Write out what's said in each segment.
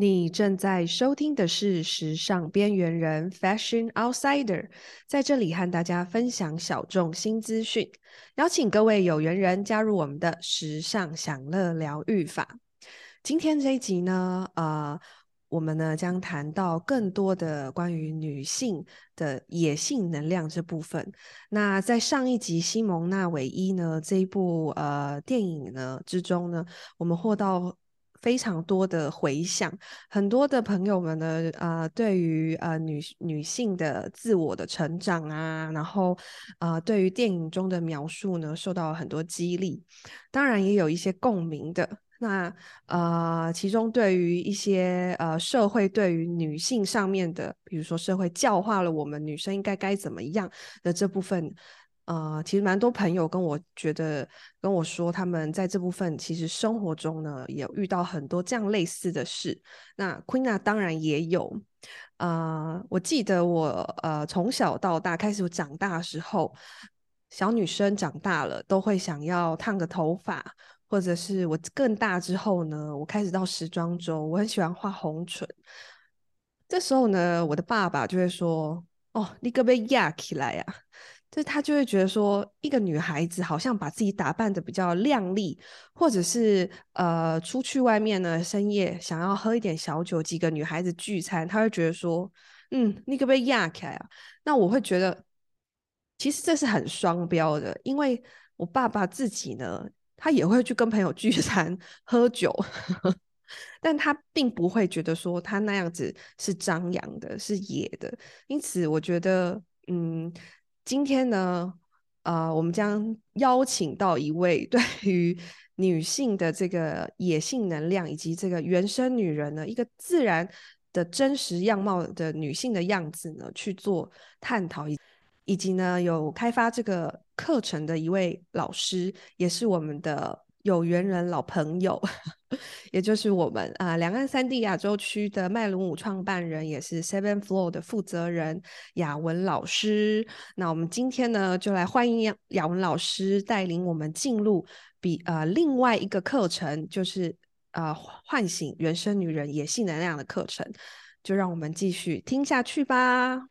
你正在收听的是《时尚边缘人》（Fashion Outsider），在这里和大家分享小众新资讯，邀请各位有缘人加入我们的时尚享乐疗愈法。今天这一集呢，呃，我们呢将谈到更多的关于女性的野性能量这部分。那在上一集《西蒙娜韦伊》呢这一部呃电影呢之中呢，我们获到。非常多的回响，很多的朋友们呢，呃，对于呃女女性的自我的成长啊，然后呃，对于电影中的描述呢，受到很多激励，当然也有一些共鸣的。那呃，其中对于一些呃社会对于女性上面的，比如说社会教化了我们女生应该该怎么样的这部分。呃，其实蛮多朋友跟我觉得跟我说，他们在这部分其实生活中呢，也遇到很多这样类似的事。那 Queena 当然也有。呃，我记得我呃从小到大开始长大的时候，小女生长大了都会想要烫个头发，或者是我更大之后呢，我开始到时装周，我很喜欢画红唇。这时候呢，我的爸爸就会说：“哦，你可不可以压起来呀？”就他就会觉得说，一个女孩子好像把自己打扮得比较靓丽，或者是呃出去外面呢，深夜想要喝一点小酒，几个女孩子聚餐，他会觉得说，嗯，你可不可以压开啊？那我会觉得，其实这是很双标的，因为我爸爸自己呢，他也会去跟朋友聚 餐喝酒，但他并不会觉得说他那样子是张扬的，是野的，因此我觉得，嗯。今天呢，啊，我们将邀请到一位 对于女性的这个野性能量，以及这个原生女人呢，一个自然的真实样貌的女性的样子呢，去做探讨，以以及呢，有开发这个课程的一位老师，也是我们的有缘人老朋友。也就是我们啊，两岸三地亚洲区的麦伦舞创办人，也是 Seven Floor 的负责人雅文老师。那我们今天呢，就来欢迎雅文老师带领我们进入比呃另外一个课程，就是呃唤醒原生女人野性能量的课程。就让我们继续听下去吧。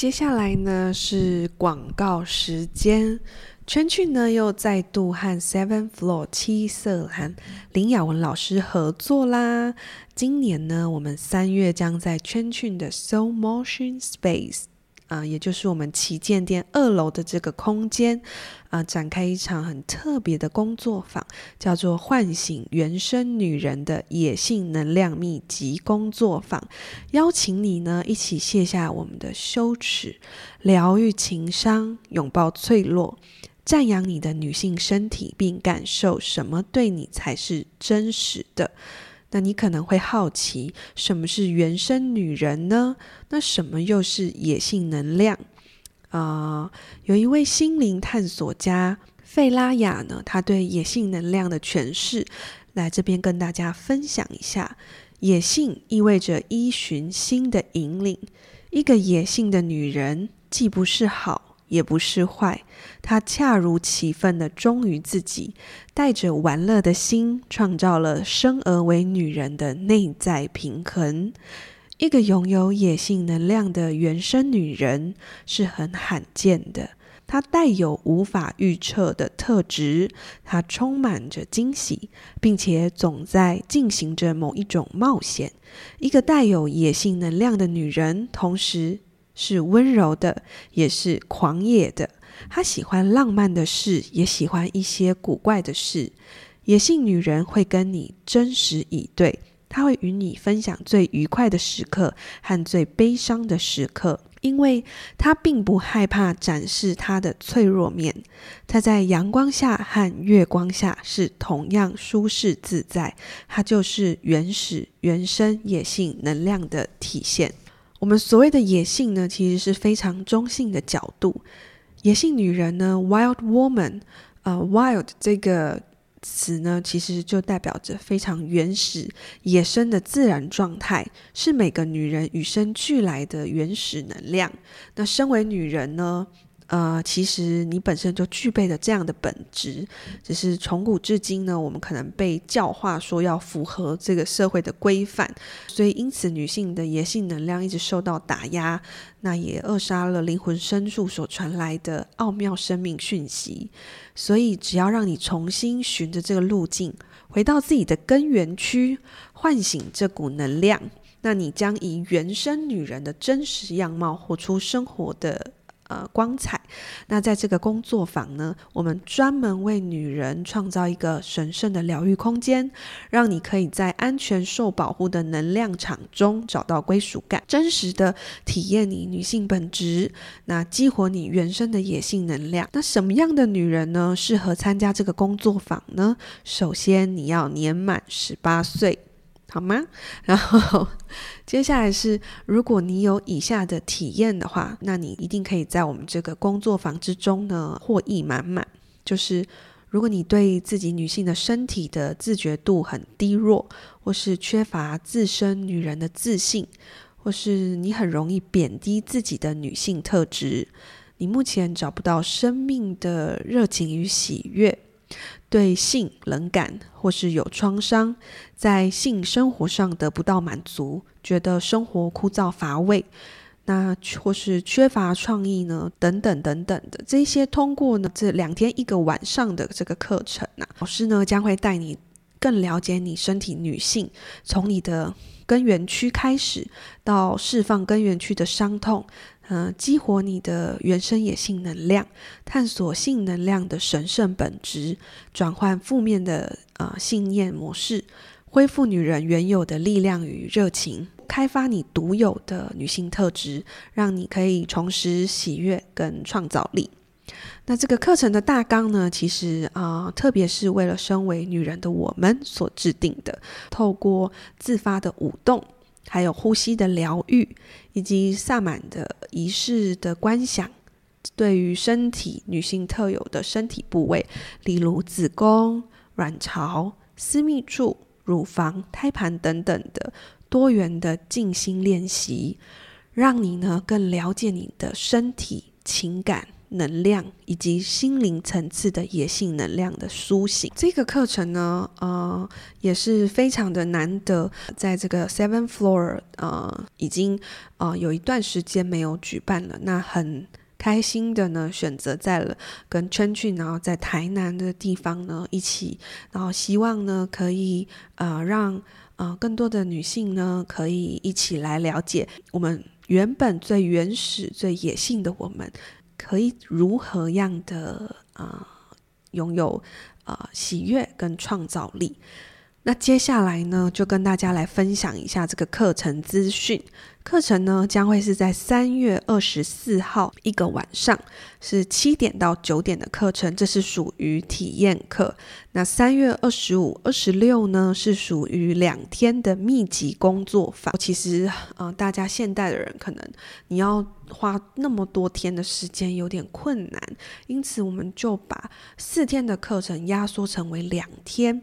接下来呢是广告时间，圈圈呢又再度和 Seven Floor 七色蓝林雅文老师合作啦。今年呢，我们三月将在圈圈的 Soul Motion Space。啊，也就是我们旗舰店二楼的这个空间，啊，展开一场很特别的工作坊，叫做“唤醒原生女人的野性能量秘籍”工作坊，邀请你呢一起卸下我们的羞耻，疗愈情伤，拥抱脆弱，赞扬你的女性身体，并感受什么对你才是真实的。那你可能会好奇，什么是原生女人呢？那什么又是野性能量？啊、有一位心灵探索家费拉雅呢，他对野性能量的诠释，来这边跟大家分享一下。野性意味着依循心的引领，一个野性的女人，既不是好。也不是坏，她恰如其分的忠于自己，带着玩乐的心，创造了生而为女人的内在平衡。一个拥有野性能量的原生女人是很罕见的，她带有无法预测的特质，她充满着惊喜，并且总在进行着某一种冒险。一个带有野性能量的女人，同时，是温柔的，也是狂野的。她喜欢浪漫的事，也喜欢一些古怪的事。野性女人会跟你真实以对，她会与你分享最愉快的时刻和最悲伤的时刻，因为她并不害怕展示她的脆弱面。她在阳光下和月光下是同样舒适自在。她就是原始、原生野性能量的体现。我们所谓的野性呢，其实是非常中性的角度。野性女人呢，wild woman，呃，wild 这个词呢，其实就代表着非常原始、野生的自然状态，是每个女人与生俱来的原始能量。那身为女人呢，呃，其实你本身就具备了这样的本质，只是从古至今呢，我们可能被教化说要符合这个社会的规范，所以因此女性的野性能量一直受到打压，那也扼杀了灵魂深处所传来的奥妙生命讯息。所以只要让你重新循着这个路径，回到自己的根源区，唤醒这股能量，那你将以原生女人的真实样貌活出生活的。呃，光彩。那在这个工作坊呢，我们专门为女人创造一个神圣的疗愈空间，让你可以在安全、受保护的能量场中找到归属感，真实的体验你女性本质，那激活你原生的野性能量。那什么样的女人呢，适合参加这个工作坊呢？首先，你要年满十八岁。好吗？然后接下来是，如果你有以下的体验的话，那你一定可以在我们这个工作坊之中呢获益满满。就是如果你对自己女性的身体的自觉度很低落，或是缺乏自身女人的自信，或是你很容易贬低自己的女性特质，你目前找不到生命的热情与喜悦。对性冷感，或是有创伤，在性生活上得不到满足，觉得生活枯燥乏味，那或是缺乏创意呢？等等等等的这些，通过呢这两天一个晚上的这个课程啊，老师呢将会带你更了解你身体女性，从你的根源区开始，到释放根源区的伤痛。嗯、呃，激活你的原生野性能量，探索性能量的神圣本质，转换负面的啊、呃、信念模式，恢复女人原有的力量与热情，开发你独有的女性特质，让你可以重拾喜悦跟创造力。那这个课程的大纲呢，其实啊、特别是为了身为女人的我们所制定的，透过自发的舞动。还有呼吸的疗愈，以及萨满的仪式的观想，对于身体女性特有的身体部位，例如子宫、卵巢、私密处、乳房、胎盘等等的多元的静心练习，让你呢更了解你的身体情感。能量以及心灵层次的野性能量的苏醒，这个课程呢，呃，也是非常的难得，在这个 Seven Floor，呃，已经呃有一段时间没有举办了。那很开心的呢，选择在了跟圈圈，然后在台南的地方呢一起，然后希望呢可以呃让呃更多的女性呢可以一起来了解我们原本最原始、最野性的我们。可以如何样的啊、拥有啊、喜悦跟创造力？那接下来呢，就跟大家来分享一下这个课程资讯。课程呢将会是在三月二十四号一个晚上，是七点到九点的课程，这是属于体验课。那三月二十五、二十六呢是属于两天的密集工作坊。其实，呃，大家现代的人可能你要花那么多天的时间有点困难，因此我们就把四天的课程压缩成为两天。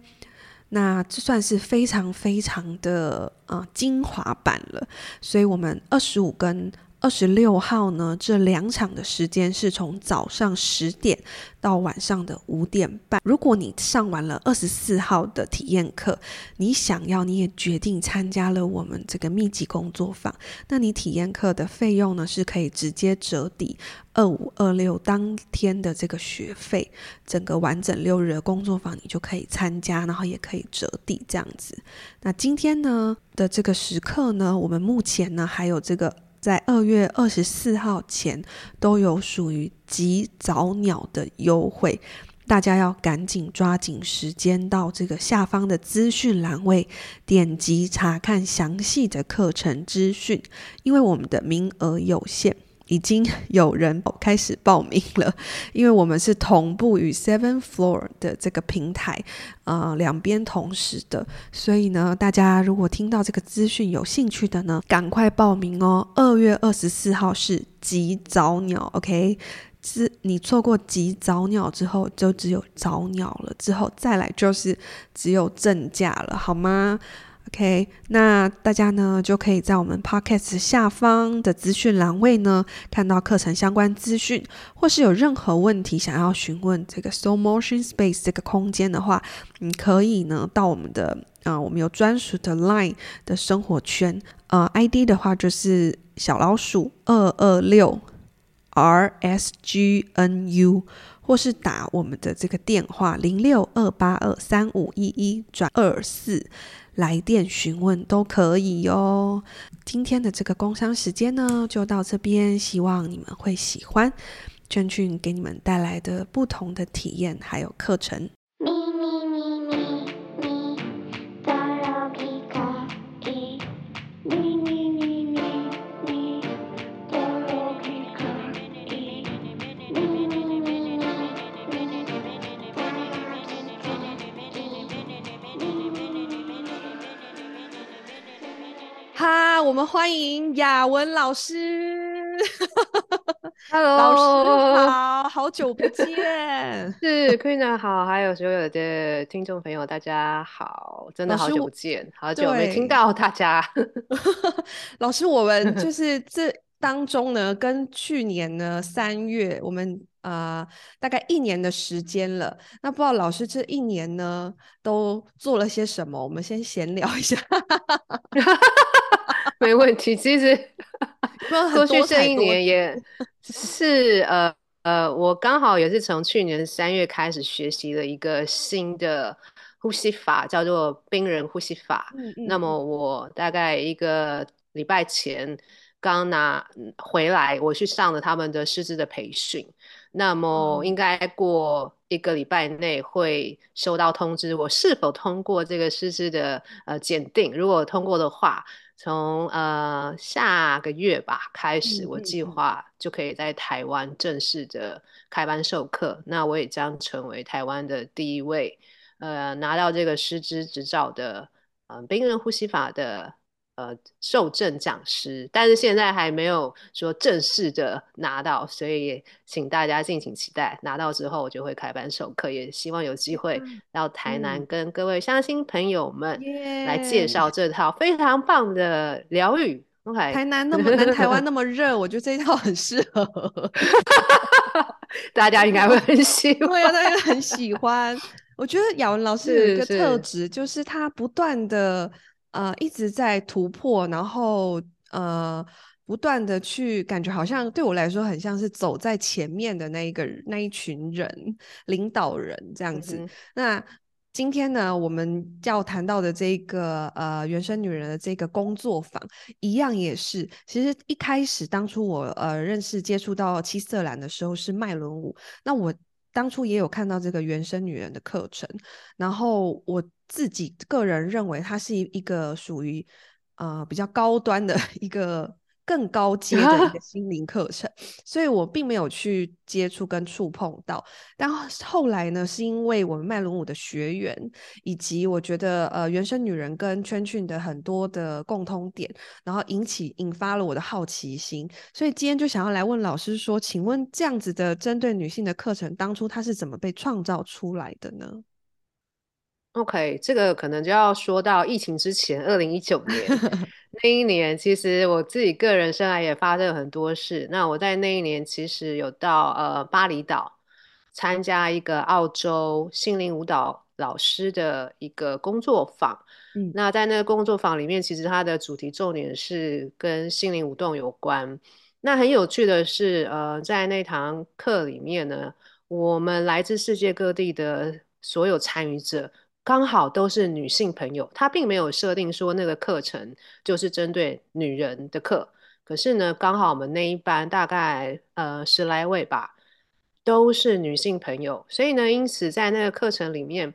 那这算是非常非常的啊精华版了，所以我们二十五根二十六号呢，这两场的时间是从早上十点到晚上的五点半。如果你上完了二十四号的体验课，你想要，你也决定参加了我们这个密集工作坊，那你体验课的费用呢，是可以直接折抵二五二六当天的这个学费，整个完整六日的工作坊你就可以参加，然后也可以折抵这样子。那今天呢的这个时刻呢，我们目前呢还有这个。在二月二十四号前都有属于极早鸟的优惠，大家要赶紧抓紧时间到这个下方的资讯栏位点击查看详细的课程资讯，因为我们的名额有限。已经有人开始报名了，因为我们是同步与 Seven Floor 的这个平台，呃，两边同时的，所以呢，大家如果听到这个资讯有兴趣的呢，赶快报名哦。二月二十四号是极早鸟，OK，之你错过及早鸟之后，就只有早鸟了，之后再来就是只有正价了，好吗？？OK，那大家呢就可以在我们 Podcast 下方的资讯栏位呢看到课程相关资讯，或是有任何问题想要询问这个 Soul Motion Space 这个空间的话，你可以呢到我们的啊、我们有专属的 Line 的生活圈，呃，ID 的话就是小老鼠二二六 RSGNU，或是打我们的这个电话零六二八二三五一一转二四。来电询问都可以哟。今天的这个工商时间呢，就到这边，希望你们会喜欢娟俊给你们带来的不同的体验还有课程。们欢迎雅文老师。Hello，老师好，好久不见。是 Queen 好，还有所有的听众朋友，大家好，真的好久不见，好久没听到大家。老师，我们就是这当中呢，跟去年呢三月，我们呃大概一年的时间了。那不知道老师这一年呢都做了些什么？我们先闲聊一下。没问题，其实 过去这一年也 是呃呃，我刚好也是从去年三月开始学习了一个新的呼吸法，叫做冰人呼吸法。嗯嗯。那么我大概一个礼拜前刚拿回来，我去上了他们的师资的培训。那么应该过一个礼拜内会收到通知，我是否通过这个师资的呃检定？如果通过的话。从呃下个月吧开始，我计划就可以在台湾正式的开班授课。那我也将成为台湾的第一位呃拿到这个师资执照的嗯、呃、冰人呼吸法的。呃，受证讲师，但是现在还没有说正式的拿到，所以也请大家敬请期待。拿到之后，我就会开班授课，也希望有机会到台南跟各位乡亲朋友们来介绍这套非常棒的疗愈。台南那么南，台湾那么 热，我觉得这一套很适合，大家应该会很喜欢，对啊，大家很喜欢。我觉得雅文老师有一个特质，就是他不断的。呃，一直在突破，然后呃，不断的去感觉好像对我来说很像是走在前面的那一个那一群人，领导人这样子。嗯、那今天呢，我们要谈到的这个呃原生女人的这个工作坊，一样也是，其实一开始当初我呃认识接触到七色兰的时候是麦伦舞，那我当初也有看到这个原生女人的课程，然后我。自己个人认为，它是一一个属于呃比较高端的 一个更高阶的一个 心灵课程，所以我并没有去接触跟触碰到。但后来呢，是因为我们麦伦舞的学员，以及我觉得呃原生女人跟圈圈的很多的共通点，然后引起引发了我的好奇心，所以今天就想要来问老师说，请问这样子的针对女性的课程，当初它是怎么被创造出来的呢？OK，这个可能就要说到疫情之前，二零一九年 那一年，其实我自己个人生涯也发生了很多事。那我在那一年其实有到呃巴厘岛参加一个澳洲心灵舞蹈老师的一个工作坊。嗯，那在那个工作坊里面，其实它的主题重点是跟心灵舞动有关。那很有趣的是，呃，在那堂课里面呢，我们来自世界各地的所有参与者。刚好都是女性朋友，她并没有设定说那个课程就是针对女人的课。可是呢，刚好我们那一班大概呃十来位吧，都是女性朋友，所以呢，因此在那个课程里面，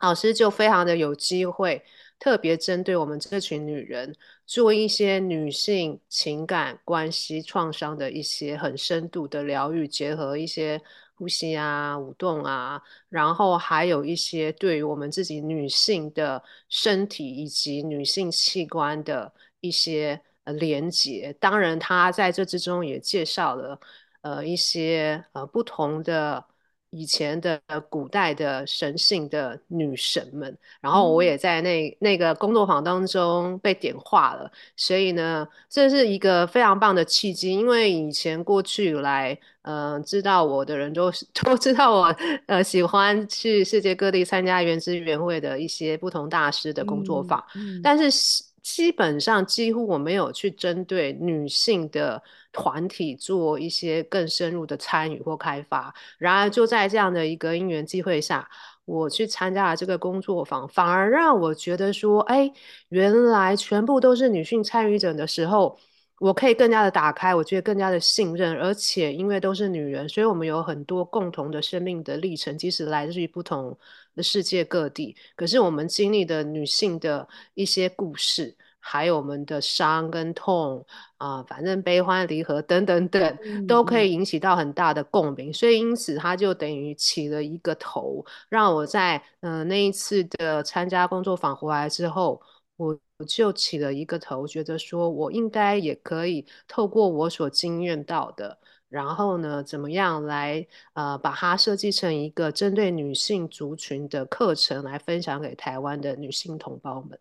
老师就非常的有机会，特别针对我们这群女人做一些女性情感关系创伤的一些很深度的疗愈，结合一些。呼吸啊，舞动啊，然后还有一些对于我们自己女性的身体以及女性器官的一些呃连接。当然，他在这之中也介绍了呃一些呃不同的。以前的古代的神性的女神们，然后我也在那那个工作坊当中被点化了，所以呢，这是一个非常棒的契机。因为以前过去以来，嗯、呃，知道我的人都 都知道我呃喜欢去世界各地参加原汁原味的一些不同大师的工作坊，嗯。嗯、但是基本上几乎我没有去针对女性的。团体做一些更深入的参与或开发，然而就在这样的一个因缘机会下，我去参加了这个工作坊，反而让我觉得说，哎，原来全部都是女性参与者的时候，我可以更加的打开，我觉得更加的信任，而且因为都是女人，所以我们有很多共同的生命的历程，即使来自于不同的世界各地，可是我们经历的女性的一些故事。还有我们的伤跟痛啊、呃，反正悲欢离合等等等，都可以引起到很大的共鸣。嗯、所以因此，它就等于起了一个头，让我在嗯、呃、那一次的参加工作坊回来之后，我就起了一个头，觉得说我应该也可以透过我所经验到的，然后呢，怎么样来呃把它设计成一个针对女性族群的课程，来分享给台湾的女性同胞们。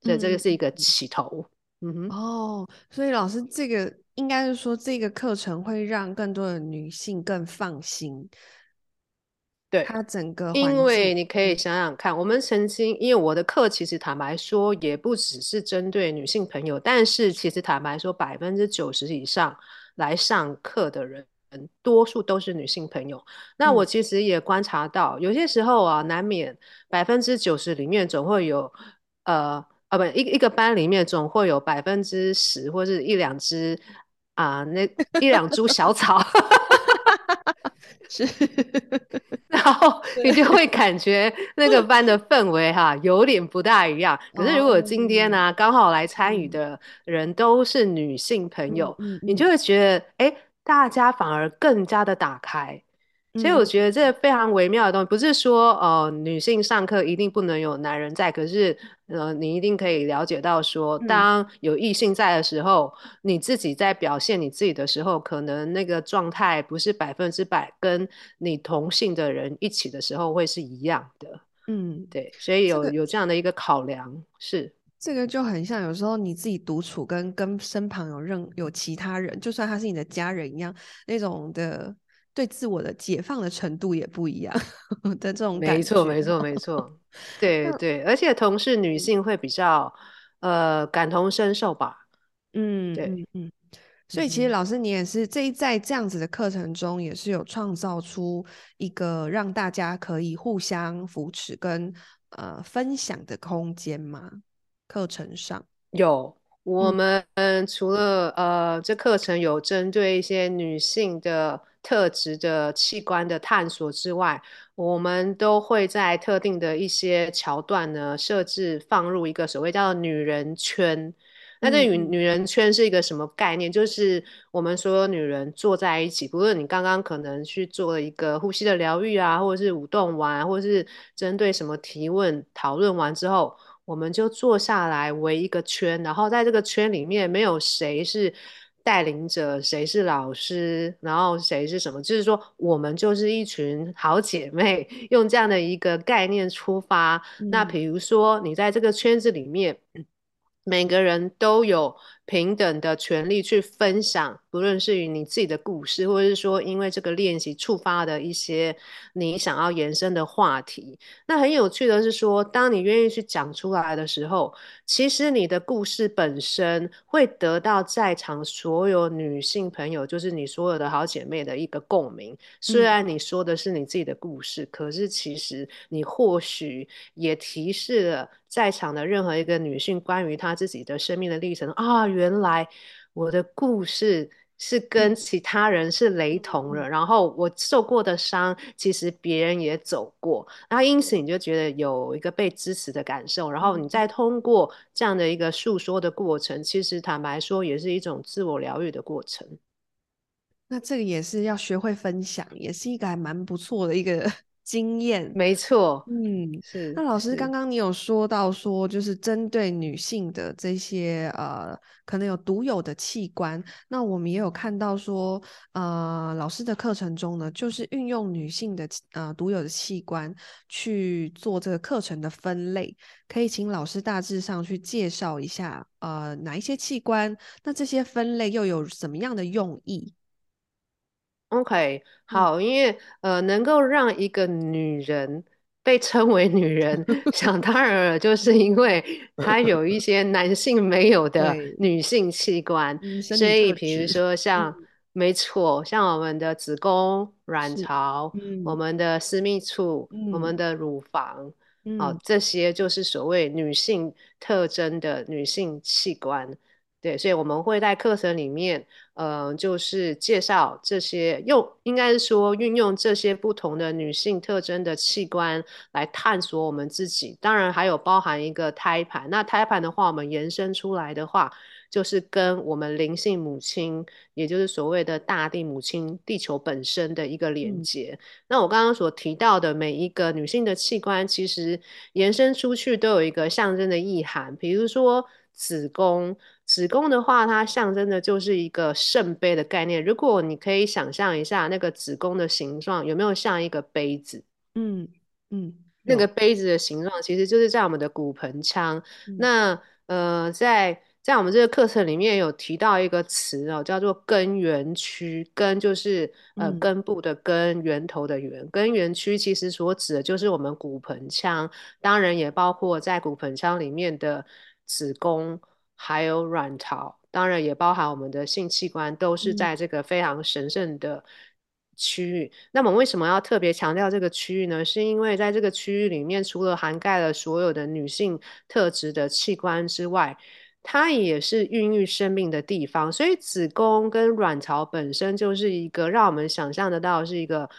所以，这个是一个起头。嗯哼。哦，所以老师，这个应该是说，这个课程会让更多的女性更放心。对，它整个，因为你可以想想看，我们曾经，因为我的课其实坦白说，也不只是针对女性朋友，但是其实坦白说，百分之九十以上来上课的人，多数都是女性朋友。那我其实也观察到，嗯、有些时候啊，难免百分之九十里面总会有呃。啊，不，一一个班里面总会有百分之十或是一两只啊，那一两株小草，是，然后你就会 感觉那个班的氛围哈有点不大一样。可是如果今天呢，刚好来参与的人都是女性朋友，你就会觉得哎，大家反而更加的打开。所以我觉得这非常微妙的东西，不是说呃女性上课一定不能有男人在，可是呃你一定可以了解到说，当有异性在的时候，嗯、你自己在表现你自己的时候，可能那个状态不是百分之百跟你同性的人一起的时候会是一样的。嗯，对，所以有、这个、有这样的一个考量是。这个就很像有时候你自己独处跟跟身旁有任有其他人，就算他是你的家人一样那种的。对自我的解放的程度也不一样 的这种感觉，没错，没错，没。错，对对，而且同是女性会比较呃感同身受吧，嗯，对，嗯嗯，所以其实老师你也是这一在这样子的课程中也是有创造出一个让大家可以互相扶持跟呃分享的空间吗？课程上。有。我们除了呃，这课程有针对一些女性的特质的器官的探索之外，我们都会在特定的一些桥段呢，设置放入一个所谓叫做“女人圈”。那这女女人圈是一个什么概念？就是我们所有女人坐在一起，不论你刚刚可能去做了一个呼吸的疗愈啊，或者是舞动完，或者是针对什么提问讨论完之后。我们就坐下来围一个圈，然后在这个圈里面没有谁是带领者，谁是老师，然后谁是什么，就是说我们就是一群好姐妹，用这样的一个概念出发。嗯、那比如说你在这个圈子里面，每个人都有。平等的权利去分享，不论是与你自己的故事，或者是说因为这个练习触发的一些你想要延伸的话题。那很有趣的是说，当你愿意去讲出来的时候，其实你的故事本身会得到在场所有女性朋友，就是你所有的好姐妹的一个共鸣。虽然你说的是你自己的故事，嗯、可是其实你或许也提示了在场的任何一个女性关于她自己的生命的历程啊。原来我的故事是跟其他人是雷同的，嗯、然后我受过的伤，其实别人也走过，然后因此你就觉得有一个被支持的感受，然后你再通过这样的一个诉说的过程，其实坦白说也是一种自我疗愈的过程。那这个也是要学会分享，也是一个还蛮不错的一个经验，没错，嗯，是。那老师是刚刚你有说到说，就是针对女性的这些呃，可能有独有的器官，那我们也有看到说，呃，老师的课程中呢，就是运用女性的呃独有的器官去做这个课程的分类，可以请老师大致上去介绍一下，呃，哪一些器官，那这些分类又有什么样的用意？OK，好，因为呃，能够让一个女人被称为女人，想当然了，就是因为她有一些男性没有 的女性器官，所以比如说像，嗯、没错，像我们的子宫、卵巢、嗯、我们的私密处、嗯、我们的乳房，嗯、哦，这些就是所谓女性特征的女性器官。对，所以我们会在课程里面，嗯、呃，就是介绍这些用，应该是说运用这些不同的女性特征的器官来探索我们自己。当然还有包含一个胎盘。那胎盘的话，我们延伸出来的话，就是跟我们灵性母亲，也就是所谓的大地母亲、地球本身的一个连接。嗯、那我刚刚所提到的每一个女性的器官，其实延伸出去都有一个象征的意涵，比如说子宫。子宫的话，它象征的就是一个圣杯的概念。如果你可以想象一下那个子宫的形状，有没有像一个杯子？嗯嗯，那个杯子的形状其实就是在我们的骨盆腔。嗯、那呃，在在我们这个课程里面有提到一个词哦，叫做根源区。根就是呃、嗯、根部的根，源头的源。根源区其实所指的就是我们骨盆腔，当然也包括在骨盆腔里面的子宫。还有卵巢，当然也包含我们的性器官，都是在这个非常神圣的区域。嗯、那么为什么要特别强调这个区域呢？是因为在这个区域里面，除了涵盖了所有的女性特质的器官之外，它也是孕育生命的地方。所以子宫跟卵巢本身就是一个让我们想象得到是一个，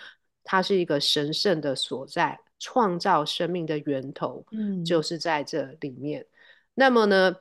它是一个神圣的所在，创造生命的源头，嗯，就是在这里面。那么呢？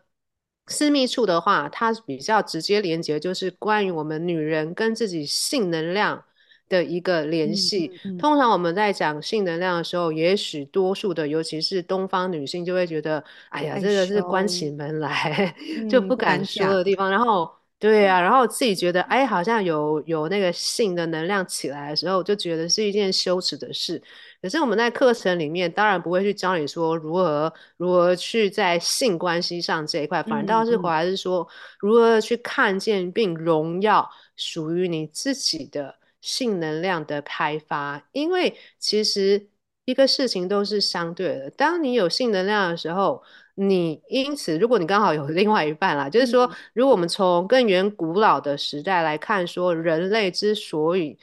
私密处的话，它比较直接连接，就是关于我们女人跟自己性能量的一个联系。嗯嗯嗯、通常我们在讲性能量的时候，也许多数的，尤其是东方女性，就会觉得，哎呀，这个是关起门来、嗯、就不敢说的地方。然后。对啊，然后自己觉得，哎，好像有有那个性的能量起来的时候，就觉得是一件羞耻的事。可是我们在课程里面，当然不会去教你说如何如何去在性关系上这一块，反倒是回来是说如何去看见并荣耀属于你自己的性能量的开发。因为其实一个事情都是相对的，当你有性能量的时候。你因此，如果你刚好有 另外一半啦，就是说，如果我们从更远古老的时代来看，说人类之所以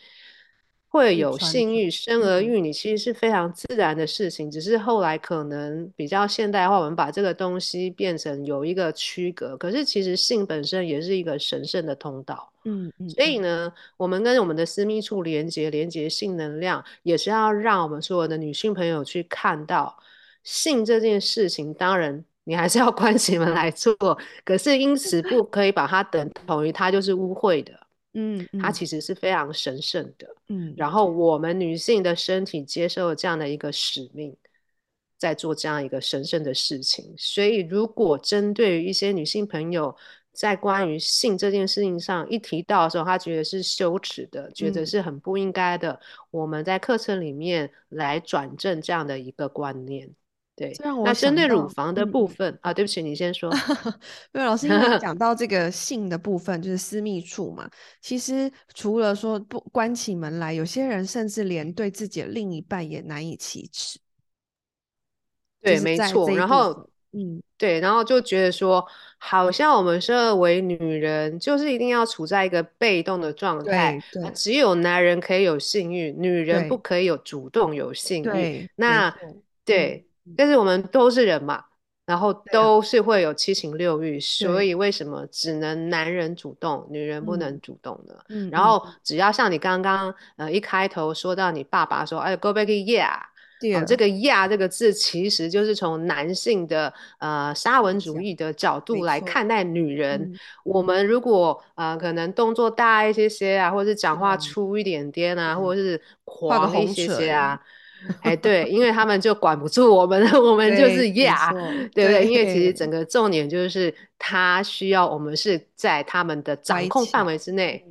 会有性欲、生儿育女，其实是非常自然的事情，只是后来可能比较现代化，我们把这个东西变成有一个区隔。可是其实性本身也是一个神圣的通道，嗯嗯。所以呢，我们跟我们的私密处连接，连接性能量，也是要让我们所有的女性朋友去看到。性这件事情，当然你还是要关起门来做，可是因此不可以把它等同于它就是污秽的，嗯，它其实是非常神圣的，嗯。然后我们女性的身体接受了这样的一个使命，在做这样一个神圣的事情。所以，如果针对于一些女性朋友在关于性这件事情上一提到的时候，她觉得是羞耻的，觉得是很不应该的，我们在课程里面来转正这样的一个观念。对，那针对乳房的部分、嗯、啊，对不起，你先说。因为老师因为讲到这个性的部分，就是私密处嘛。其实除了说不关起门来，有些人甚至连对自己的另一半也难以启齿。对，没错。然后，嗯，对，然后就觉得说，好像我们身为女人，就是一定要处在一个被动的状态。对，对，只有男人可以有性欲，女人不可以有主动有性欲。那，对。但是我们都是人嘛，然后都是会有七情六欲，所以为什么只能男人主动，女人不能主动呢？嗯，然后只要像你刚刚呃一开头说到你爸爸说，哎，go back yeah，这个 yeah 这个字其实就是从男性的呃沙文主义的角度来看待女。人。我们如果呃可能动作大一些些啊，或者是讲话粗一点点啊，或者是狂一些些啊。哎，对，因为他们就管不住我们，我们就是呀，对不对？因为其实整个重点就是，他需要我们是在他们的掌控范围之内。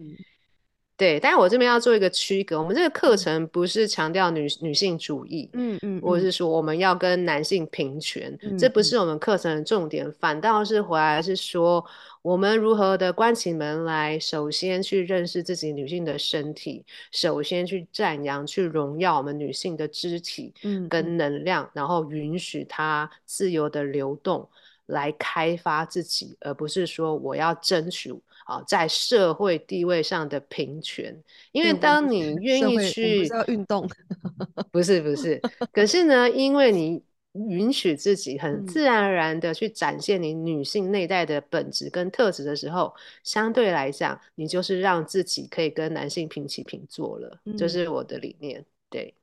对，但是我这边要做一个区隔，我们这个课程不是强调女女性主义，嗯嗯，或者是说我们要跟男性平权，嗯，这不是我们课程的重点，嗯，反倒是回来是说我们如何的关起门来，首先去认识自己女性的身体，首先去赞扬、去荣耀我们女性的肢体，跟能量，嗯，然后允许它自由的流动，来开发自己，而不是说我要争取。啊，在社会地位上的平权，因为当你愿意去要运动，不是不是，可是呢，因为你允许自己很自然而然的去展现你女性内在的本质跟特质的时候，相对来讲，你就是让自己可以跟男性平起平坐了，这、嗯就是我的理念，对。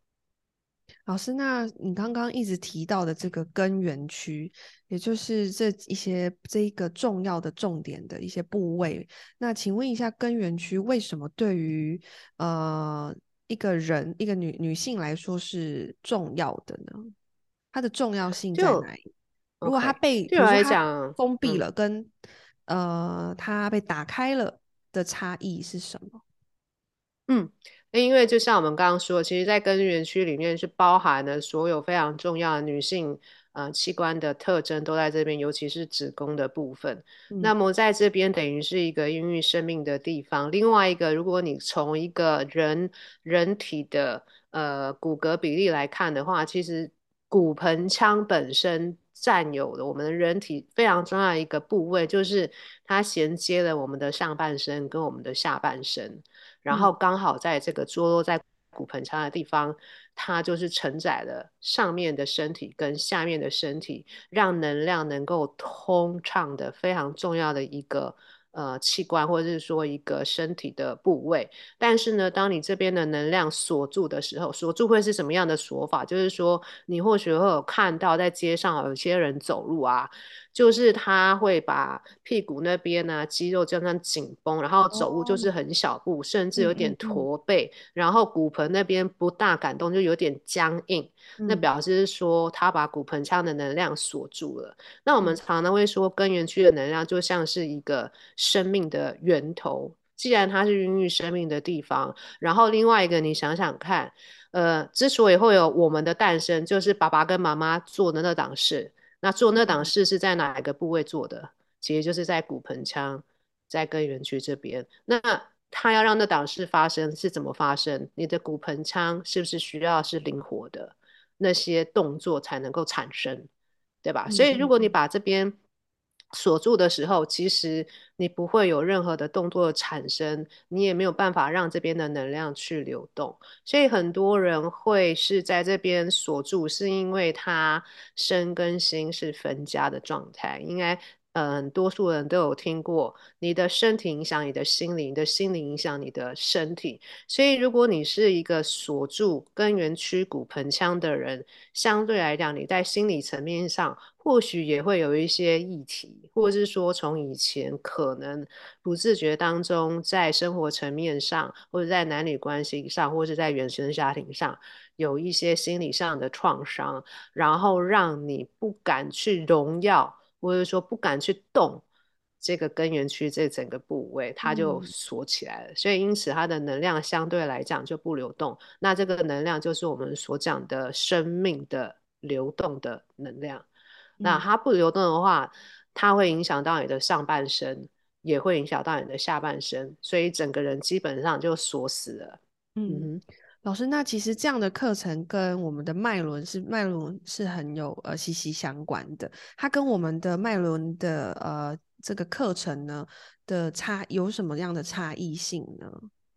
老师，那你刚刚一直提到的这个根源区，也就是这一些这一个重要的重点的一些部位，那请问一下，根源区为什么对于呃一个人一个女女性来说是重要的呢？它的重要性在哪里？如果它被对我来讲封闭了，跟、嗯、呃它被打开了的差异是什么？嗯。那因为就像我们刚刚说，其实，在根源区里面是包含了所有非常重要的女性呃器官的特征都在这边，尤其是子宫的部分。嗯、那么在这边等于是一个孕育生命的地方。另外一个，如果你从一个人人体的呃骨骼比例来看的话，其实骨盆腔本身占有的我们的人体非常重要的一个部位，就是它衔接了我们的上半身跟我们的下半身。然后刚好在这个坐落在骨盆腔的地方，它就是承载了上面的身体跟下面的身体，让能量能够通畅的非常重要的一个。呃，器官或者是说一个身体的部位，但是呢，当你这边的能量锁住的时候，锁住会是什么样的锁法？就是说，你或许会有看到在街上有些人走路啊，就是他会把屁股那边呢、啊、肌肉这样紧绷，然后走路就是很小步，哦、甚至有点驼背、嗯嗯，然后骨盆那边不大感动，就有点僵硬，嗯、那表示说他把骨盆腔的能量锁住了。那我们常常会说，根源区的能量就像是一个。生命的源头，既然它是孕育生命的地方，然后另外一个，你想想看，呃，之所以会有我们的诞生，就是爸爸跟妈妈做的那档事。那做那档事是在哪一个部位做的？其实就是在骨盆腔，在根源区这边。那他要让那档事发生，是怎么发生？你的骨盆腔是不是需要是灵活的？那些动作才能够产生，对吧？嗯、所以如果你把这边。锁住的时候，其实你不会有任何的动作产生，你也没有办法让这边的能量去流动。所以很多人会是在这边锁住，是因为他身跟心是分家的状态，应该。嗯，多数人都有听过，你的身体影响你的心灵，你的心灵影响你的身体。所以，如果你是一个锁住根源区骨盆腔的人，相对来讲，你在心理层面上或许也会有一些议题，或者是说，从以前可能不自觉当中，在生活层面上，或者在男女关系上，或者在原生家庭上，有一些心理上的创伤，然后让你不敢去荣耀。或者说不敢去动这个根源区这整个部位，它就锁起来了。嗯。所以因此它的能量相对来讲就不流动。那这个能量就是我们所讲的生命的流动的能量。嗯。那它不流动的话，它会影响到你的上半身，也会影响到你的下半身，所以整个人基本上就锁死了。嗯。嗯老师，那其实这样的课程跟我们的脉轮是脉轮是很有呃息息相关的。它跟我们的脉轮的呃这个课程呢的差有什么样的差异性呢？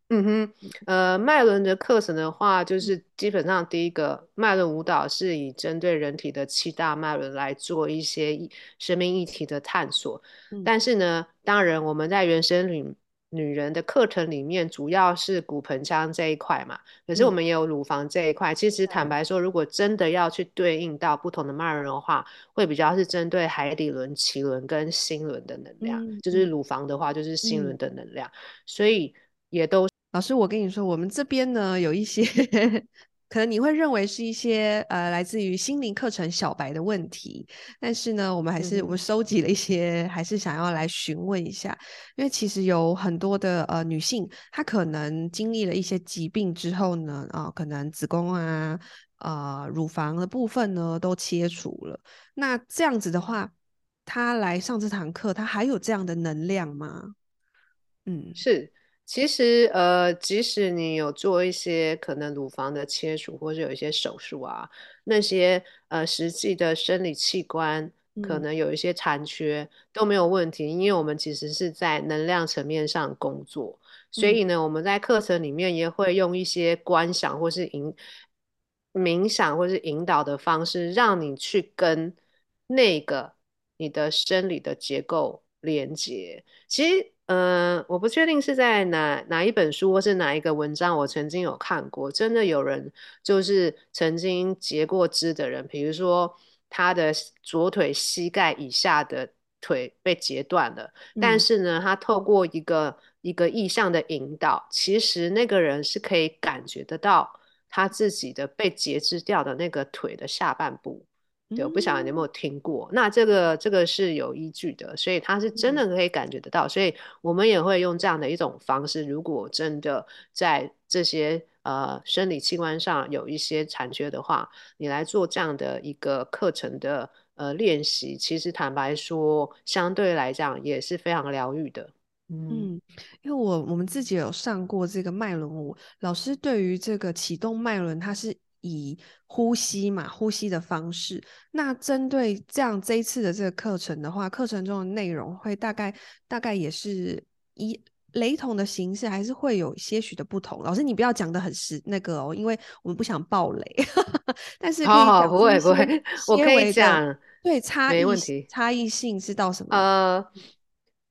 嗯哼，呃，脉轮的课程的话，就是基本上第一个脉轮舞蹈是以针对人体的七大脉轮来做一些生命议题的探索。嗯。但是呢，当然我们在原生里。女人的课程里面主要是骨盆腔这一块嘛，可是我们也有乳房这一块。嗯、其实坦白说，如果真的要去对应到不同的脉轮的话，会比较是针对海底轮、脐轮跟心轮的能量。嗯、就是乳房的话，就是心轮的能量。嗯、所以也都老师，我跟你说，我们这边呢有一些可能你会认为是一些呃来自于心灵课程小白的问题，但是呢，我们还是、嗯、我们收集了一些，还是想要来询问一下，因为其实有很多的呃女性，她可能经历了一些疾病之后呢，啊、呃，可能子宫啊、呃乳房的部分呢都切除了，那这样子的话，她来上这堂课，她还有这样的能量吗？嗯，是。其实，呃，即使你有做一些可能乳房的切除，或者有一些手术啊，那些呃实际的生理器官可能有一些残缺、嗯、都没有问题，因为我们其实是在能量层面上工作，所以呢，嗯、我们在课程里面也会用一些观想或是引冥想或是引导的方式，让你去跟那个你的生理的结构连接。其实。嗯、呃，我不确定是在哪哪一本书或是哪一个文章，我曾经有看过，真的有人就是曾经截过肢的人，比如说他的左腿膝盖以下的腿被截断了，嗯、但是呢，他透过一个一个意向的引导，其实那个人是可以感觉得到他自己的被截肢掉的那个腿的下半部。对，我不晓得你有没有听过，嗯、那这个这个是有依据的，所以他是真的可以感觉得到，嗯、所以我们也会用这样的一种方式，如果真的在这些呃生理器官上有一些残缺的话，你来做这样的一个课程的呃练习，其实坦白说，相对来讲也是非常疗愈的。嗯，嗯，因为我我们自己有上过这个脉轮舞，老师对于这个启动脉轮，它是。以呼吸嘛，呼吸的方式。那针对这样这一次的这个课程的话，课程中的内容会大概大概也是以雷同的形式，还是会有些许的不同。老师，你不要讲的很实那个哦，因为我们不想爆雷。但是好好，不会不会，我可以讲。对，差异没问题。差异性是到什么？呃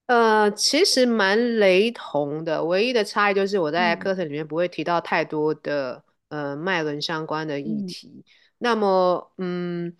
呃，其实蛮雷同的，唯一的差异就是我在课程里面不会提到太多的。嗯呃，脉轮相关的议题，嗯，那么，嗯，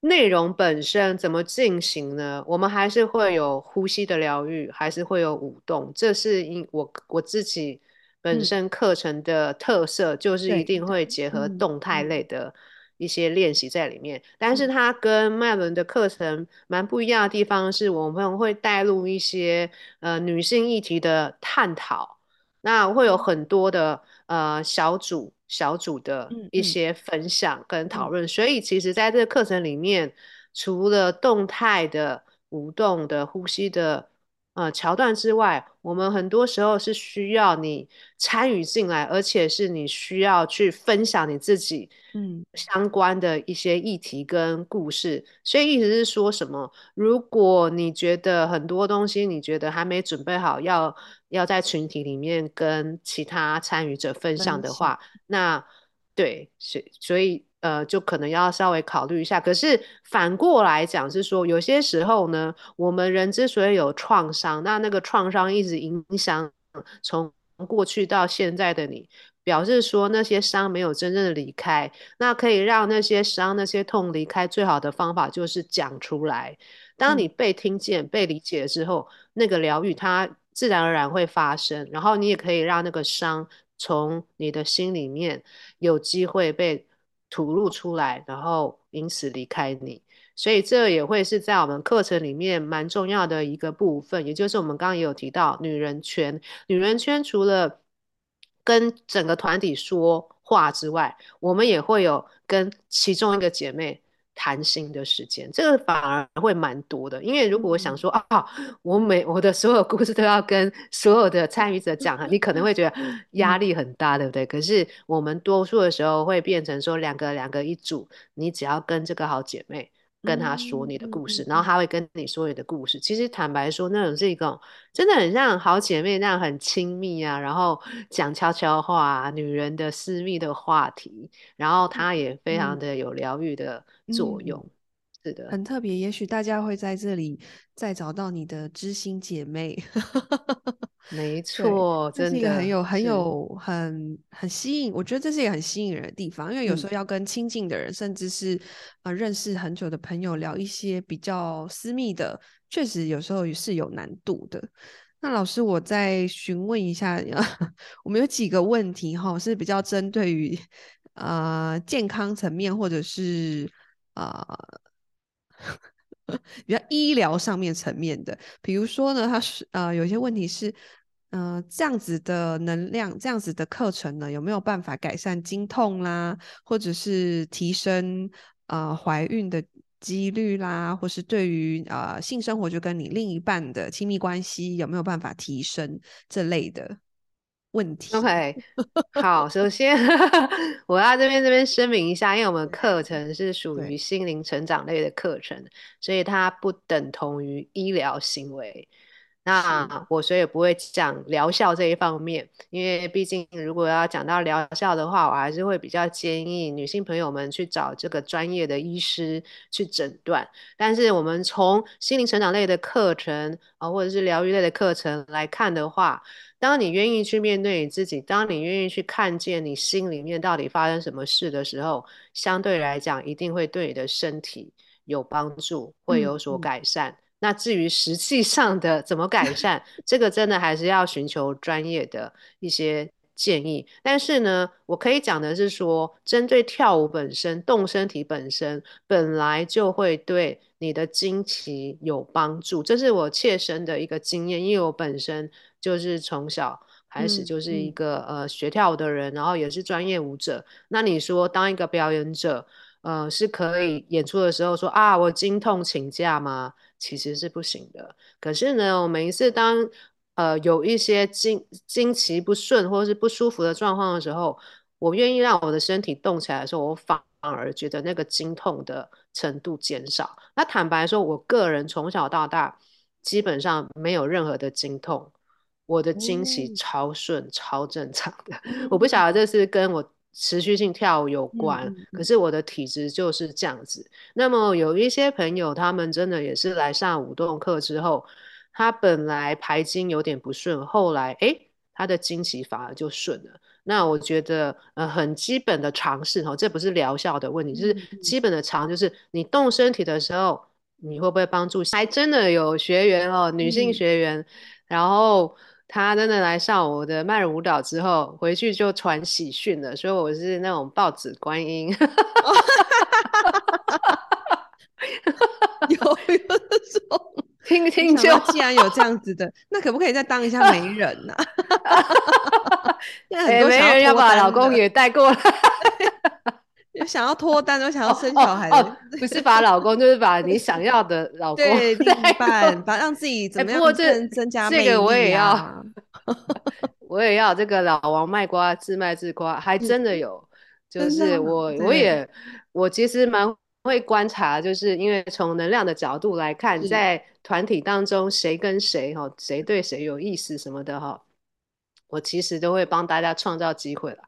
内容本身怎么进行呢？我们还是会有呼吸的疗愈，还是会有舞动，这是因我我自己本身课程的特色，嗯，就是一定会结合动态类的一些练习在里面。但是它跟脉轮的课程蛮不一样的地方是，我们会带入一些呃女性议题的探讨，那会有很多的。呃，小组小组的一些分享跟讨论，嗯。嗯、所以其实在这个课程里面，除了动态的舞动的呼吸的呃桥段之外，我们很多时候是需要你参与进来，而且是你需要去分享你自己嗯相关的一些议题跟故事。嗯、所以意思是说什么？如果你觉得很多东西你觉得还没准备好要。要在群体里面跟其他参与者分享的话，那对，所所以呃，就可能要稍微考虑一下。可是反过来讲是说，有些时候呢，我们人之所以有创伤，那那个创伤一直影响从过去到现在的你，表示说那些伤没有真正的离开。那可以让那些伤、那些痛离开，最好的方法就是讲出来。当你被听见、嗯、被理解之后，那个疗愈它。自然而然会发生，然后你也可以让那个伤从你的心里面有机会被吐露出来，然后因此离开你。所以这也会是在我们课程里面蛮重要的一个部分，也就是我们刚刚也有提到女人圈。女人圈除了跟整个团体说话之外，我们也会有跟其中一个姐妹。谈心的时间，这个反而会蛮多的。因为如果我想说啊，我每我的所有故事都要跟所有的参与者讲，你可能会觉得 压力很大，对不对？可是我们多数的时候会变成说两个两个一组，你只要跟这个好姐妹。跟他说你的故事，嗯、然后他会跟你说你的故事。嗯、其实坦白说，那种是一种真的很像好姐妹那样很亲密啊，然后讲悄悄话、啊，女人的私密的话题，然后他也非常的有疗愈的作用。嗯、是的，很特别。也许大家会在这里再找到你的知心姐妹。没错，真是一个很有、很有、很很吸引。我觉得这是一个很吸引人的地方，因为有时候要跟亲近的人，嗯、甚至是呃认识很久的朋友聊一些比较私密的，确实有时候是有难度的。那老师，我再询问一下，我们有几个问题哈，是比较针对于呃健康层面，或者是呃 比较医疗上面层面的，比如说呢，他是呃有些问题是，呃这样子的能量，这样子的课程呢，有没有办法改善经痛啦，或者是提升呃怀孕的几率啦，或是对于呃性生活就跟你另一半的亲密关系有没有办法提升这类的？问题？OK，好，首先 我要这边这边声明一下，因为我们课程是属于心灵成长类的课程，所以它不等同于医疗行为。那我所以不会讲疗效这一方面，因为毕竟如果要讲到疗效的话，我还是会比较建议女性朋友们去找这个专业的医师去诊断。但是我们从心灵成长类的课程啊，或者是疗愈类的课程来看的话，当你愿意去面对你自己，当你愿意去看见你心里面到底发生什么事的时候，相对来讲一定会对你的身体有帮助，会有所改善。嗯嗯那至于实际上的怎么改善，这个真的还是要寻求专业的一些建议。但是呢，我可以讲的是说，针对跳舞本身，动身体本身本来就会对你的经期有帮助，这是我切身的一个经验，因为我本身就是从小开始就是一个、嗯嗯、呃学跳舞的人，然后也是专业舞者。那你说当一个表演者，呃，是可以演出的时候说啊，我经痛请假吗？其实是不行的。可是呢，我每一次当呃有一些经经期不顺或者是不舒服的状况的时候，我愿意让我的身体动起来的时候，我反而觉得那个经痛的程度减少。那坦白说，我个人从小到大基本上没有任何的经痛，我的经期超顺、嗯、超正常的。我不晓得这是跟我。持续性跳舞有关，嗯，可是我的体质就是这样子。那么有一些朋友，他们真的也是来上舞动课之后，他本来排经有点不顺，后来诶，他的经期反而就顺了。那我觉得呃很基本的尝试哈，这不是疗效的问题，就是基本的尝，就是你动身体的时候，你会不会帮助？还真的有学员哦，女性学员，嗯，然后。他真的来上我的慢舞蹈之后，回去就传喜讯了，所以我是那种报纸观音。有有那种听听就，既然有这样子的，那可不可以再当一下媒人呢、啊？媒人要把老公也带过来，有想要脱单，有想要生小孩，哦哦哦、不是把老公，就是把你想要的 老公对另一半，把让自己怎么样、欸、不过这增加这个我也要。我也要这个老王卖瓜，自卖自夸，还真的有，就是我我也我其实蛮会观察，就是因为从能量的角度来看，在团体当中谁跟谁哈，谁对谁有意思什么的哈，我其实都会帮大家创造机会了。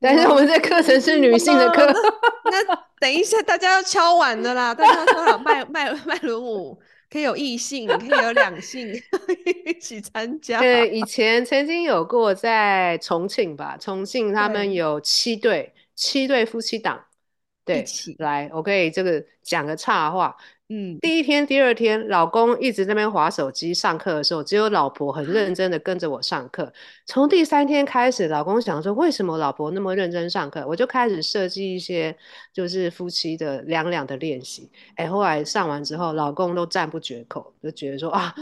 但是我们这课程是女性的课，那等一下大家要敲碗的啦，大家说好麦麦麦伦舞。可以有异性，可以有两性一起参加。对，以前曾经有过在重庆吧，重庆他们有七对七对夫妻档，对，一起来。我可以这个讲个岔话。嗯，第一天、第二天，老公一直在那边划手机。上课的时候，只有老婆很认真的跟着我上课。从第三天开始，老公想说，为什么老婆那么认真上课？我就开始设计一些就是夫妻的两两的练习。哎，后来上完之后，老公都赞不绝口，就觉得说啊，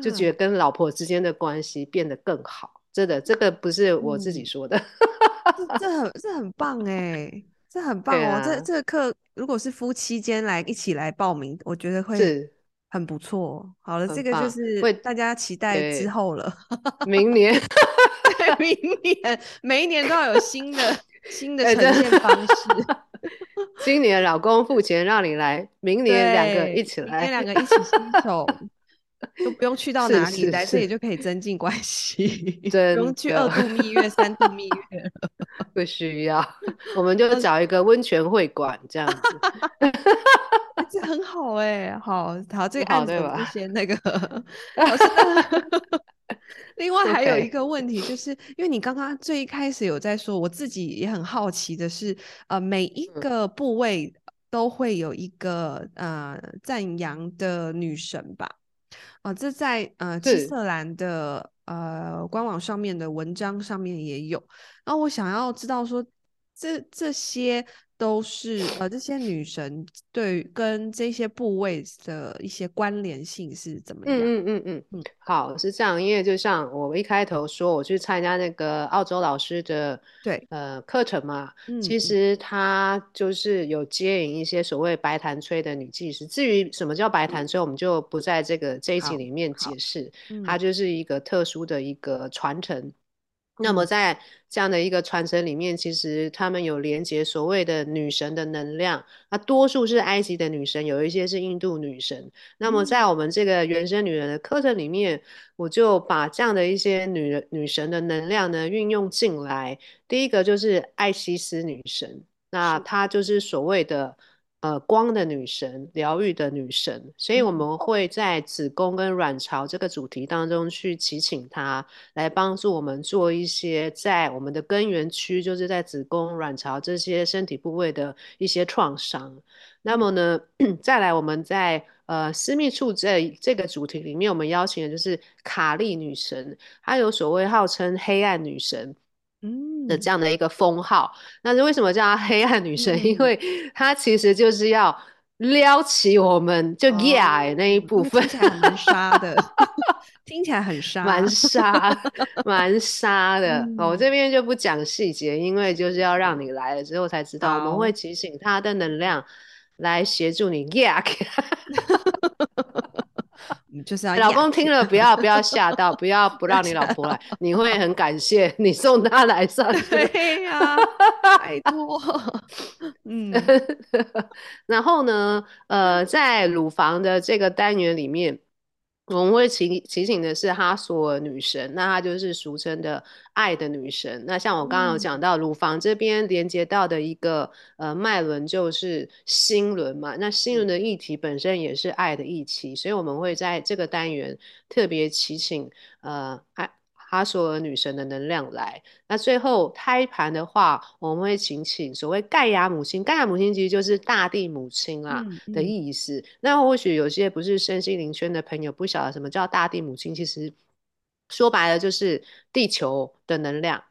就觉得跟老婆之间的关系变得更好。真的，这个不是我自己说的，嗯、这，这很这很棒哎。这很棒哦！啊、这这个课如果是夫妻间来一起来报名，我觉得会很不错。好了，这个就是大家期待之后了。明年，明年每一年都要有新的 新的呈现方式。今年老公付钱让你来，明年两个一起来，两个一起新手。都不用去到哪里，来这里就可以增进关系，不用去二度蜜月、三度蜜月了，不需要，我们就找一个温泉会馆这样子，这很好哎、欸，好好这个案子就先那个。另外还有一个问题，就是因为你刚刚最一开始有在说，我自己也很好奇的是，呃，每一个部位都会有一个呃赞扬的女神吧？哦，这在呃七色兰的呃官网上面的文章上面也有。那我想要知道说，这这些都是呃，这些女神对跟这些部位的一些关联性是怎么样？嗯嗯嗯嗯，好，是这样，因为就像我一开头说，我去参加那个澳洲老师的对呃课程嘛，嗯，其实他就是有接引一些所谓白檀吹的女技师。至于什么叫白檀吹，嗯，我们就不在这个这一集里面解释，它就是一个特殊的一个传承。那么在这样的一个传承里面，其实他们有连接所谓的女神的能量，那多数是埃及的女神，有一些是印度女神。那么在我们这个原生女人的课程里面，我就把这样的一些女人女神的能量呢运用进来。第一个就是艾西斯女神，那她就是所谓的。呃，光的女神，疗愈的女神，所以我们会在子宫跟卵巢这个主题当中去祈请她来帮助我们做一些在我们的根源区，就是在子宫、卵巢这些身体部位的一些创伤。那么呢，再来我们在呃私密处这这个主题里面，我们邀请的就是卡利女神，她有所谓号称黑暗女神。的这样的一个封号，那是为什么叫她黑暗女神？嗯、因为她其实就是要撩起我们就 yeah 那一部分，听起来很 杀的，听起来很杀，蛮杀，蛮杀的。嗯、我这边就不讲细节，因为就是要让你来了之后才知道，我们会提醒她的能量来协助你 yeah。就是要老公听了不要不要吓到，不要不让你老婆来，你会很感谢你送她来上 去。对呀、啊，拜托。嗯，然后呢，呃，在乳房的这个单元里面。我们会提提醒的是哈索女神，那她就是俗称的爱的女神。那像我刚刚有讲到，乳房这边连接到的一个呃脉轮就是心轮嘛，那心轮的议题本身也是爱的议题，所以我们会在这个单元特别提醒呃爱。哈索尔女神的能量来，那最后胎盘的话，我们会请请所谓盖亚母亲，盖亚母亲其实就是大地母亲啊的意思。那或许有些不是身心灵圈的朋友不晓得什么叫大地母亲，其实说白了就是地球的能量。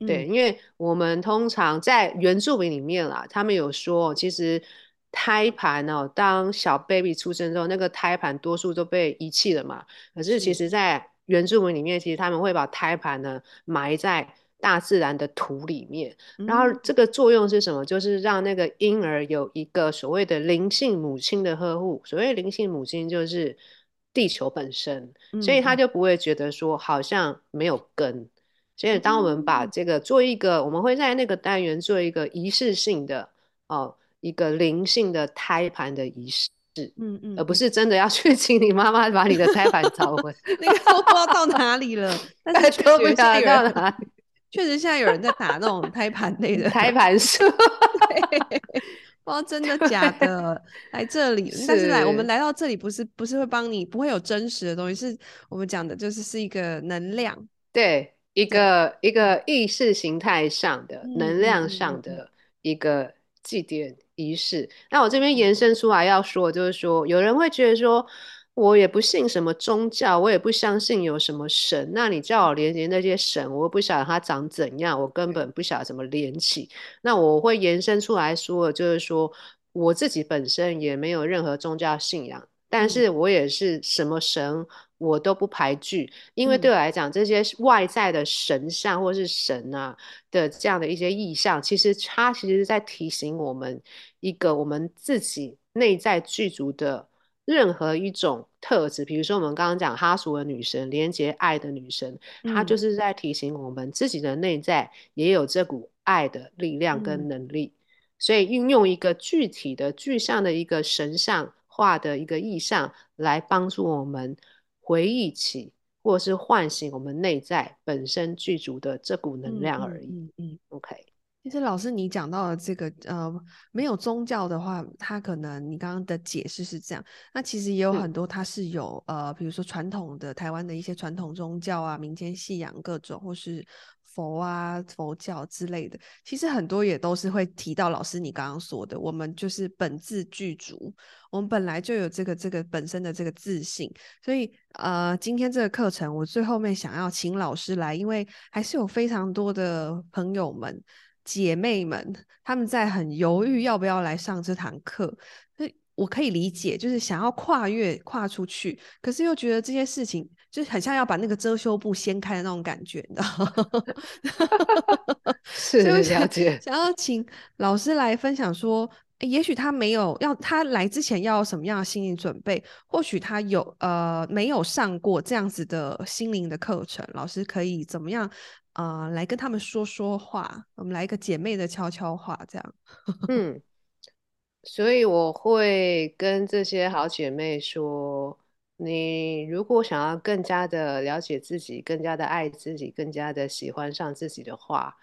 嗯、对，因为我们通常在原住民里面啦，他们有说，其实胎盘哦，当小 baby 出生之后，那个胎盘多数都被遗弃了嘛。可是其实，在原住民里面，其实他们会把胎盘呢埋在大自然的土里面，然后这个作用是什么？就是让那个婴儿有一个所谓的灵性母亲的呵护。所谓灵性母亲就是地球本身，所以他就不会觉得说好像没有根。所以当我们把这个做一个，我们会在那个单元做一个仪式性的哦，一个灵性的胎盘的仪式。是，嗯嗯，而不是真的要去请你妈妈把你的胎盘找回，那个都不知道到哪里了。但是 都不知道到哪里，确实现在有人在打那种胎盘类的 胎盘术，不知道真的假的。来这里，是但是来我们来到这里，不是不是会帮你，不会有真实的东西，是我们讲的就是是一个能量，对，一个一个意识形态上的、嗯、能量上的一个祭典。仪式，那我这边延伸出来要说，就是说，有人会觉得说，我也不信什么宗教，我也不相信有什么神，那你叫我连接那些神，我又不晓得他长怎样，我根本不晓得怎么连起。那我会延伸出来说，就是说，我自己本身也没有任何宗教信仰，但是我也是什么神。我都不排拒，因为对我来讲，嗯、这些外在的神像或是神啊的这样的一些意象，其实它其实是在提醒我们一个我们自己内在具足的任何一种特质。比如说，我们刚刚讲哈索的女神，连接爱的女神，她就是在提醒我们自己的内在也有这股爱的力量跟能力。嗯、所以，运用一个具体的具象的一个神像化的一个意象来帮助我们。回忆起，或是唤醒我们内在本身具足的这股能量而已。嗯嗯，嗯，OK。其实老师你讲到的这个，呃，没有宗教的话，它可能你刚刚的解释是这样。那其实也有很多，它是有、嗯、呃，比如说传统的台湾的一些传统宗教啊，民间信仰各种，或是。佛啊，佛教之类的，其实很多也都是会提到老师你刚刚说的，我们就是本自具足，我们本来就有这个这个本身的这个自信，所以呃，今天这个课程我最后面想要请老师来，因为还是有非常多的朋友们姐妹们他们在很犹豫要不要来上这堂课。我可以理解，就是想要跨越跨出去，可是又觉得这些事情就很像要把那个遮羞布掀开的那种感觉，你知道吗？是了解。想要请老师来分享说，也许他没有要他来之前要什么样的心理准备，或许他有呃没有上过这样子的心灵的课程，老师可以怎么样呃来跟他们说说话？我们来一个姐妹的悄悄话，这样。嗯。所以我会跟这些好姐妹说：你如果想要更加的了解自己，更加的爱自己，更加的喜欢上自己的话，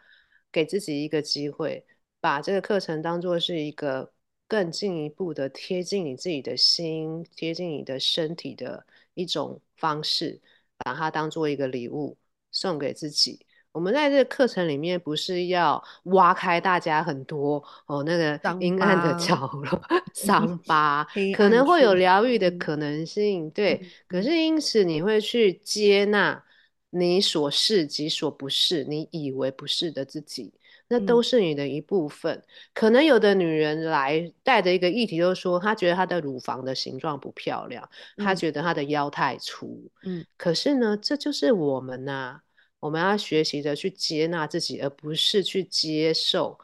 给自己一个机会，把这个课程当做是一个更进一步的贴近你自己的心、贴近你的身体的一种方式，把它当做一个礼物送给自己。我们在这个课程里面，不是要挖开大家很多哦那个阴暗的 角落、伤疤，可能会有疗愈的可能性。嗯、对、嗯，可是因此你会去接纳你所是及所不是，你以为不是的自己，那都是你的一部分。嗯、可能有的女人来带着一个议题，就是说她觉得她的乳房的形状不漂亮，嗯、她觉得她的腰太粗。嗯，可是呢，这就是我们呐、啊。我们要学习着去接纳自己，而不是去接受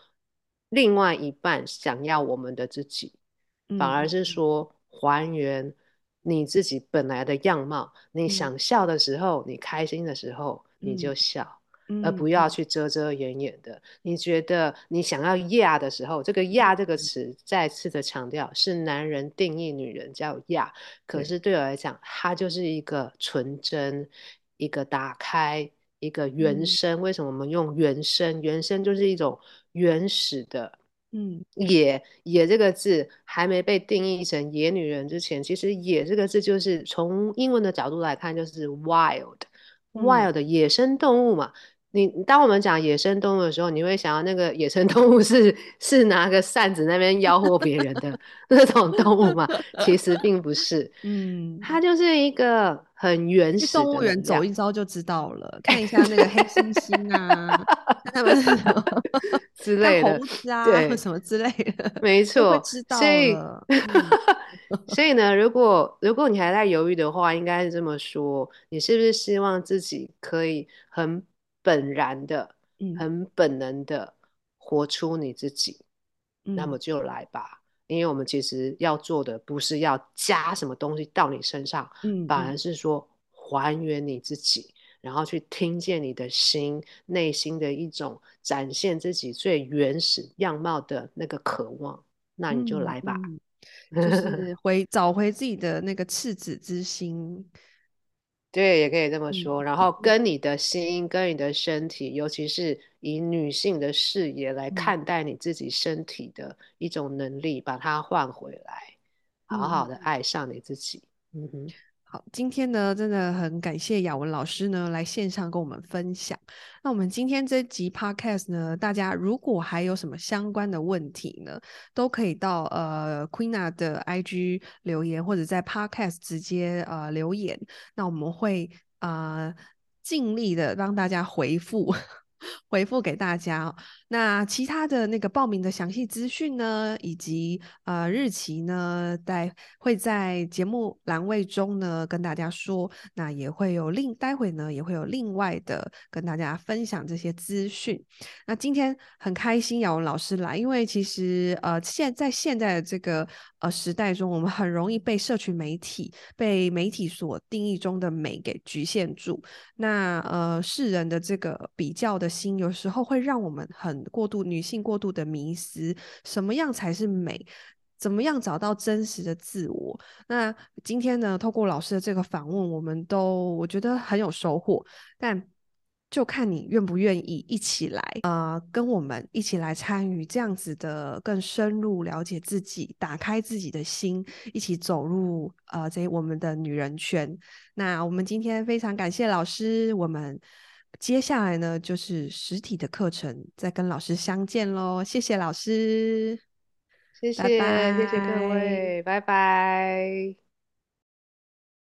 另外一半想要我们的自己，反而是说还原你自己本来的样貌。你想笑的时候，你开心的时候，你就笑，而不要去遮遮掩掩的。你觉得你想要亚的时候，这个亚这个词再次的强调，是男人定义女人叫亚，可是对我来讲，它就是一个纯真，一个打开。一个原生，为什么我们用原生？原生就是一种原始的，嗯，野野这个字还没被定义成野女人之前，其实野这个字就是从英文的角度来看，就是 wild，wild、嗯、wild 野生动物嘛。你当我们讲野生动物的时候，你会想到那个野生动物是是拿个扇子那边吆喝别人的那种动物吗？其实并不是，嗯，它就是一个很原始的。动物园走一遭就知道了，看一下那个黑猩猩啊，他们什么 之类的，猴子啊，对，什么之类的，没 错，知道所以，所以呢，如果如果你还在犹豫的话，应该是这么说：你是不是希望自己可以很本然的，很本能的活出你自己，嗯，那么就来吧。因为我们其实要做的不是要加什么东西到你身上，嗯，反而。是说还原你自己，然后去听见你的心内心的一种展现自己最原始样貌的那个渴望，那你就来吧，就是。回找回自己的那个赤子之心。对，也可以这么说。然后跟你的心、跟你的身体，尤其是以女性的视野来看待你自己身体的一种能力，把它换回来，好好的爱上你自己。嗯哼。好，今天呢，真的很感谢雅文老师呢来线上跟我们分享。那我们今天这集 podcast 呢，大家如果还有什么相关的问题呢，都可以到呃 Queena 的 IG 留言，或者在 podcast 直接呃留言。那我们会呃尽力的帮大家回复。回复给大家。那其他的那个报名的详细资讯呢，以及呃日期呢，待会在节目栏位中呢跟大家说。那也会有另待会呢也会有另外的跟大家分享这些资讯。那今天很开心姚文老师来，因为其实呃现在现在的这个呃时代中，我们很容易被社群媒体被媒体所定义中的美给局限住。那呃世人的这个比较的心，有时候会让我们很过度女性过度的迷失，什么样才是美？怎么样找到真实的自我？那今天呢，透过老师的这个访问，我们都我觉得很有收获。但就看你愿不愿意一起来，呃，跟我们一起来参与这样子的更深入了解自己，打开自己的心，一起走入呃这我们的女人圈。那我们今天非常感谢老师，我们。接下来呢，就是实体的课程，再跟老师相见喽。谢谢老师，谢谢，拜拜，谢谢各位，拜拜。